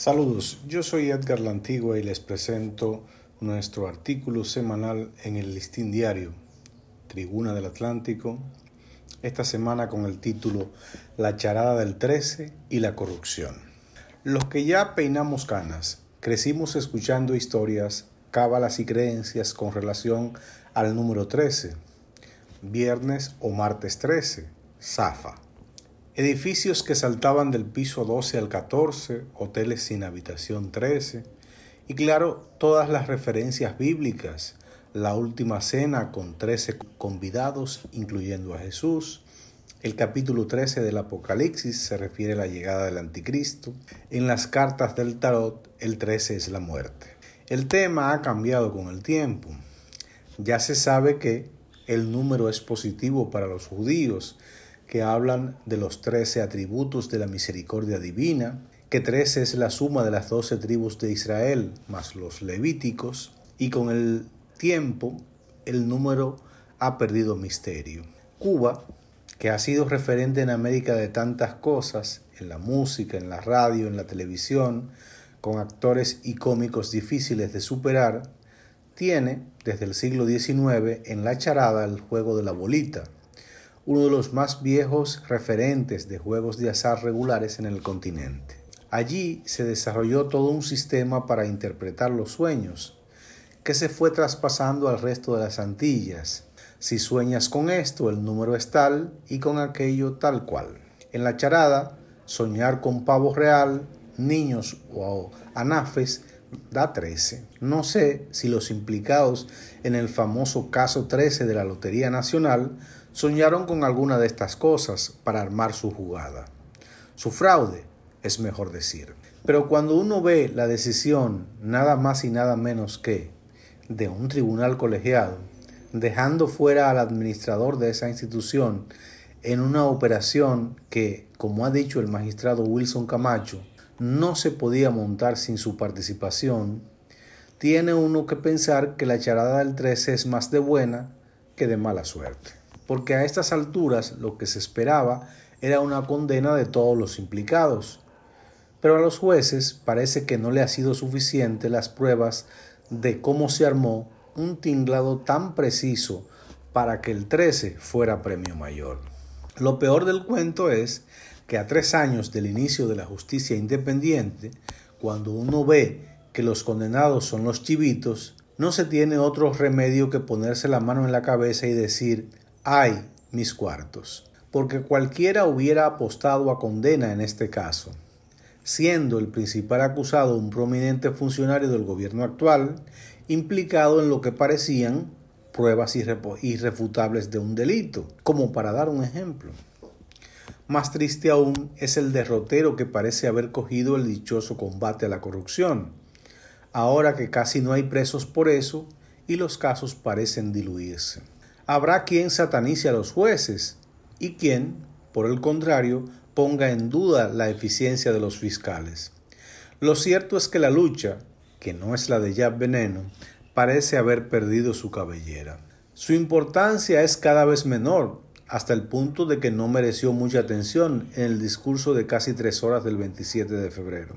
Saludos, yo soy Edgar Lantigua y les presento nuestro artículo semanal en el Listín Diario, Tribuna del Atlántico, esta semana con el título La charada del 13 y la corrupción. Los que ya peinamos canas, crecimos escuchando historias, cábalas y creencias con relación al número 13, viernes o martes 13, Zafa Edificios que saltaban del piso 12 al 14, hoteles sin habitación 13, y claro, todas las referencias bíblicas, la última cena con 13 convidados, incluyendo a Jesús, el capítulo 13 del Apocalipsis se refiere a la llegada del anticristo, en las cartas del tarot el 13 es la muerte. El tema ha cambiado con el tiempo. Ya se sabe que el número es positivo para los judíos, que hablan de los trece atributos de la misericordia divina, que trece es la suma de las doce tribus de Israel más los levíticos, y con el tiempo el número ha perdido misterio. Cuba, que ha sido referente en América de tantas cosas, en la música, en la radio, en la televisión, con actores y cómicos difíciles de superar, tiene, desde el siglo XIX, en la charada el juego de la bolita, uno de los más viejos referentes de juegos de azar regulares en el continente. Allí se desarrolló todo un sistema para interpretar los sueños, que se fue traspasando al resto de las Antillas. Si sueñas con esto, el número es tal y con aquello tal cual. En la charada, soñar con pavo real, niños o anafes da 13. No sé si los implicados en el famoso caso 13 de la Lotería Nacional soñaron con alguna de estas cosas para armar su jugada. Su fraude, es mejor decir. Pero cuando uno ve la decisión nada más y nada menos que de un tribunal colegiado, dejando fuera al administrador de esa institución en una operación que, como ha dicho el magistrado Wilson Camacho, no se podía montar sin su participación, tiene uno que pensar que la charada del 13 es más de buena que de mala suerte porque a estas alturas lo que se esperaba era una condena de todos los implicados. Pero a los jueces parece que no le ha sido suficiente las pruebas de cómo se armó un tinglado tan preciso para que el 13 fuera premio mayor. Lo peor del cuento es que a tres años del inicio de la justicia independiente, cuando uno ve que los condenados son los chivitos, no se tiene otro remedio que ponerse la mano en la cabeza y decir ay mis cuartos, porque cualquiera hubiera apostado a condena en este caso, siendo el principal acusado un prominente funcionario del gobierno actual, implicado en lo que parecían pruebas irrefutables de un delito, como para dar un ejemplo. Más triste aún es el derrotero que parece haber cogido el dichoso combate a la corrupción, ahora que casi no hay presos por eso y los casos parecen diluirse. Habrá quien satanice a los jueces y quien, por el contrario, ponga en duda la eficiencia de los fiscales. Lo cierto es que la lucha, que no es la de Jab Veneno, parece haber perdido su cabellera. Su importancia es cada vez menor, hasta el punto de que no mereció mucha atención en el discurso de casi tres horas del 27 de febrero.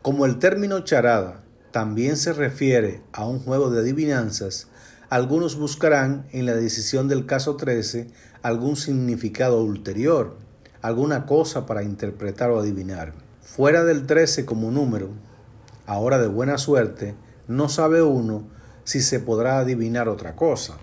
Como el término charada también se refiere a un juego de adivinanzas, algunos buscarán en la decisión del caso 13 algún significado ulterior, alguna cosa para interpretar o adivinar. Fuera del 13 como número, ahora de buena suerte, no sabe uno si se podrá adivinar otra cosa.